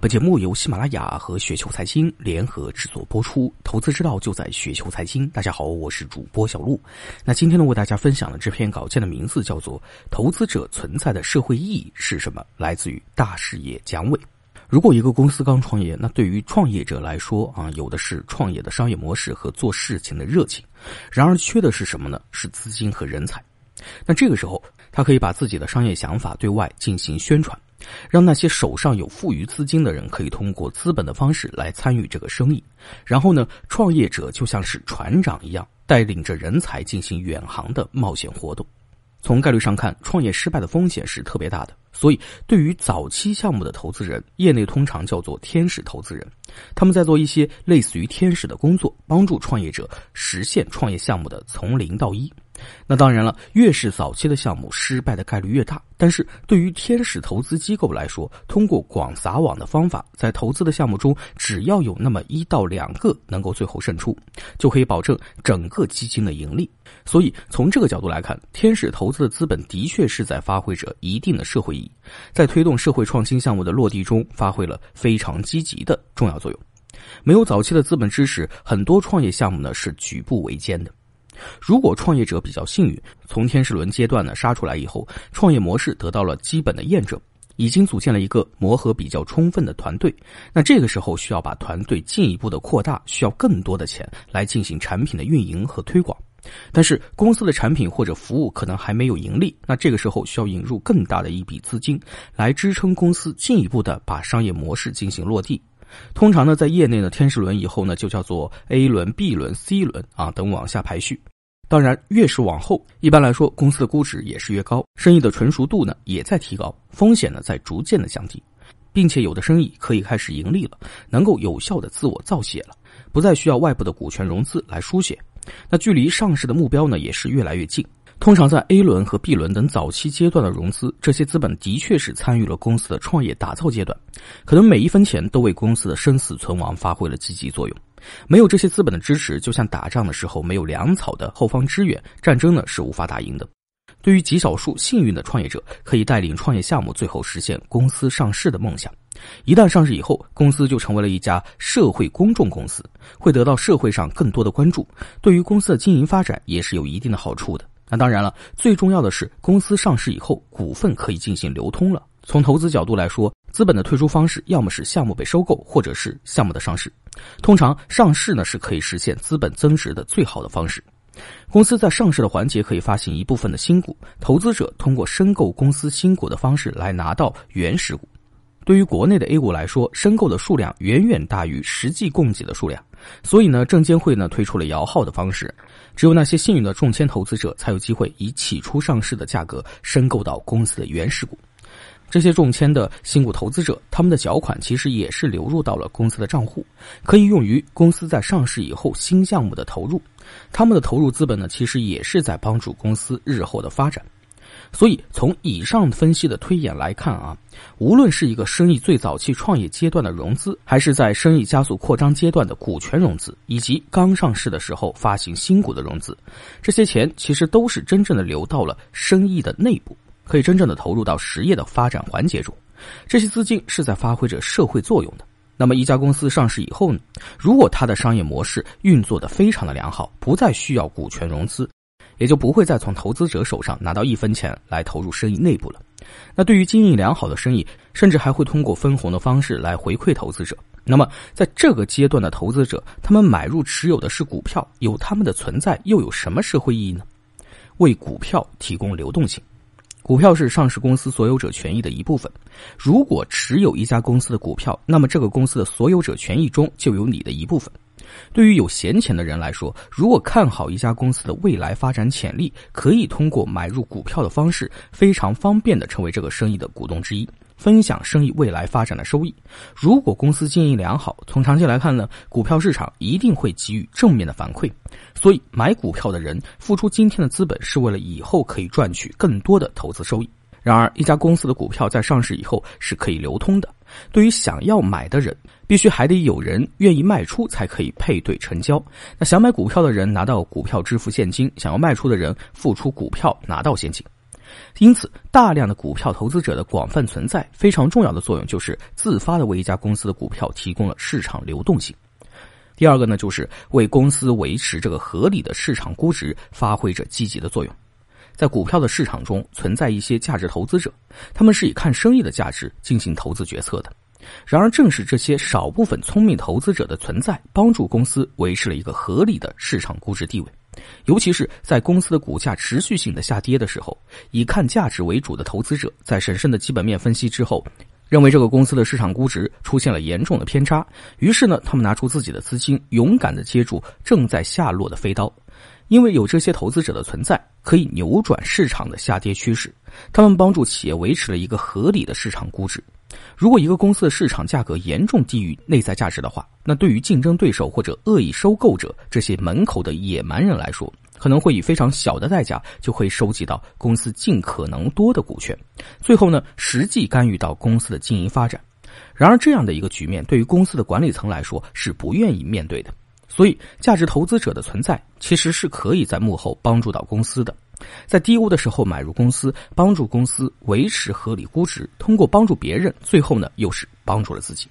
本节目由喜马拉雅和雪球财经联合制作播出，投资之道就在雪球财经。大家好，我是主播小璐。那今天呢，为大家分享的这篇稿件的名字叫做《投资者存在的社会意义是什么》，来自于大视野蒋伟。如果一个公司刚创业，那对于创业者来说啊，有的是创业的商业模式和做事情的热情，然而缺的是什么呢？是资金和人才。那这个时候，他可以把自己的商业想法对外进行宣传。让那些手上有富余资金的人可以通过资本的方式来参与这个生意，然后呢，创业者就像是船长一样，带领着人才进行远航的冒险活动。从概率上看，创业失败的风险是特别大的，所以对于早期项目的投资人，业内通常叫做天使投资人，他们在做一些类似于天使的工作，帮助创业者实现创业项目的从零到一。那当然了，越是早期的项目，失败的概率越大。但是对于天使投资机构来说，通过广撒网的方法，在投资的项目中，只要有那么一到两个能够最后胜出，就可以保证整个基金的盈利。所以从这个角度来看，天使投资的资本的确是在发挥着一定的社会意义，在推动社会创新项目的落地中，发挥了非常积极的重要作用。没有早期的资本支持，很多创业项目呢是举步维艰的。如果创业者比较幸运，从天使轮阶段呢杀出来以后，创业模式得到了基本的验证，已经组建了一个磨合比较充分的团队，那这个时候需要把团队进一步的扩大，需要更多的钱来进行产品的运营和推广。但是公司的产品或者服务可能还没有盈利，那这个时候需要引入更大的一笔资金来支撑公司进一步的把商业模式进行落地。通常呢，在业内的天使轮以后呢，就叫做 A 轮、B 轮、C 轮啊等往下排序。当然，越是往后，一般来说，公司的估值也是越高，生意的成熟度呢也在提高，风险呢在逐渐的降低，并且有的生意可以开始盈利了，能够有效的自我造血了，不再需要外部的股权融资来输血，那距离上市的目标呢也是越来越近。通常在 A 轮和 B 轮等早期阶段的融资，这些资本的确是参与了公司的创业打造阶段，可能每一分钱都为公司的生死存亡发挥了积极作用。没有这些资本的支持，就像打仗的时候没有粮草的后方支援，战争呢是无法打赢的。对于极少数幸运的创业者，可以带领创业项目最后实现公司上市的梦想。一旦上市以后，公司就成为了一家社会公众公司，会得到社会上更多的关注，对于公司的经营发展也是有一定的好处的。那当然了，最重要的是公司上市以后，股份可以进行流通了。从投资角度来说，资本的退出方式要么是项目被收购，或者是项目的上市。通常上市呢是可以实现资本增值的最好的方式。公司在上市的环节可以发行一部分的新股，投资者通过申购公司新股的方式来拿到原始股。对于国内的 A 股来说，申购的数量远远大于实际供给的数量，所以呢，证监会呢推出了摇号的方式，只有那些幸运的中签投资者才有机会以起初上市的价格申购到公司的原始股。这些中签的新股投资者，他们的缴款其实也是流入到了公司的账户，可以用于公司在上市以后新项目的投入。他们的投入资本呢，其实也是在帮助公司日后的发展。所以，从以上分析的推演来看啊，无论是一个生意最早期创业阶段的融资，还是在生意加速扩张阶段的股权融资，以及刚上市的时候发行新股的融资，这些钱其实都是真正的流到了生意的内部，可以真正的投入到实业的发展环节中。这些资金是在发挥着社会作用的。那么，一家公司上市以后呢，如果它的商业模式运作的非常的良好，不再需要股权融资。也就不会再从投资者手上拿到一分钱来投入生意内部了。那对于经营良好的生意，甚至还会通过分红的方式来回馈投资者。那么在这个阶段的投资者，他们买入持有的是股票，有他们的存在又有什么社会意义呢？为股票提供流动性。股票是上市公司所有者权益的一部分。如果持有一家公司的股票，那么这个公司的所有者权益中就有你的一部分。对于有闲钱的人来说，如果看好一家公司的未来发展潜力，可以通过买入股票的方式，非常方便的成为这个生意的股东之一，分享生意未来发展的收益。如果公司经营良好，从长期来看呢，股票市场一定会给予正面的反馈。所以，买股票的人付出今天的资本，是为了以后可以赚取更多的投资收益。然而，一家公司的股票在上市以后是可以流通的。对于想要买的人，必须还得有人愿意卖出，才可以配对成交。那想买股票的人拿到股票支付现金，想要卖出的人付出股票拿到现金。因此，大量的股票投资者的广泛存在，非常重要的作用就是自发的为一家公司的股票提供了市场流动性。第二个呢，就是为公司维持这个合理的市场估值发挥着积极的作用。在股票的市场中，存在一些价值投资者，他们是以看生意的价值进行投资决策的。然而，正是这些少部分聪明投资者的存在，帮助公司维持了一个合理的市场估值地位。尤其是在公司的股价持续性的下跌的时候，以看价值为主的投资者，在审慎的基本面分析之后，认为这个公司的市场估值出现了严重的偏差，于是呢，他们拿出自己的资金，勇敢的接住正在下落的飞刀。因为有这些投资者的存在，可以扭转市场的下跌趋势，他们帮助企业维持了一个合理的市场估值。如果一个公司的市场价格严重低于内在价值的话，那对于竞争对手或者恶意收购者这些门口的野蛮人来说，可能会以非常小的代价就会收集到公司尽可能多的股权，最后呢，实际干预到公司的经营发展。然而，这样的一个局面对于公司的管理层来说是不愿意面对的。所以，价值投资者的存在其实是可以在幕后帮助到公司的。在低估的时候买入公司，帮助公司维持合理估值。通过帮助别人，最后呢又是帮助了自己。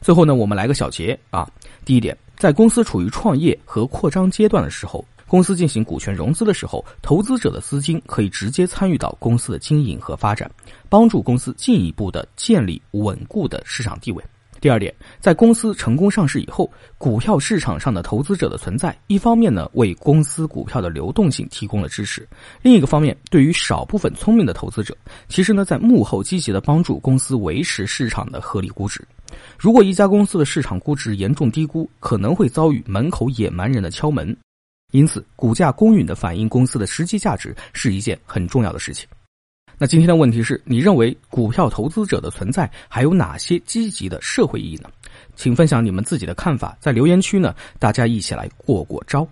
最后呢，我们来个小结啊。第一点，在公司处于创业和扩张阶段的时候，公司进行股权融资的时候，投资者的资金可以直接参与到公司的经营和发展，帮助公司进一步的建立稳固的市场地位。第二点，在公司成功上市以后，股票市场上的投资者的存在，一方面呢为公司股票的流动性提供了支持，另一个方面，对于少部分聪明的投资者，其实呢在幕后积极的帮助公司维持市场的合理估值。如果一家公司的市场估值严重低估，可能会遭遇门口野蛮人的敲门，因此股价公允的反映公司的实际价值是一件很重要的事情。那今天的问题是你认为股票投资者的存在还有哪些积极的社会意义呢？请分享你们自己的看法，在留言区呢，大家一起来过过招。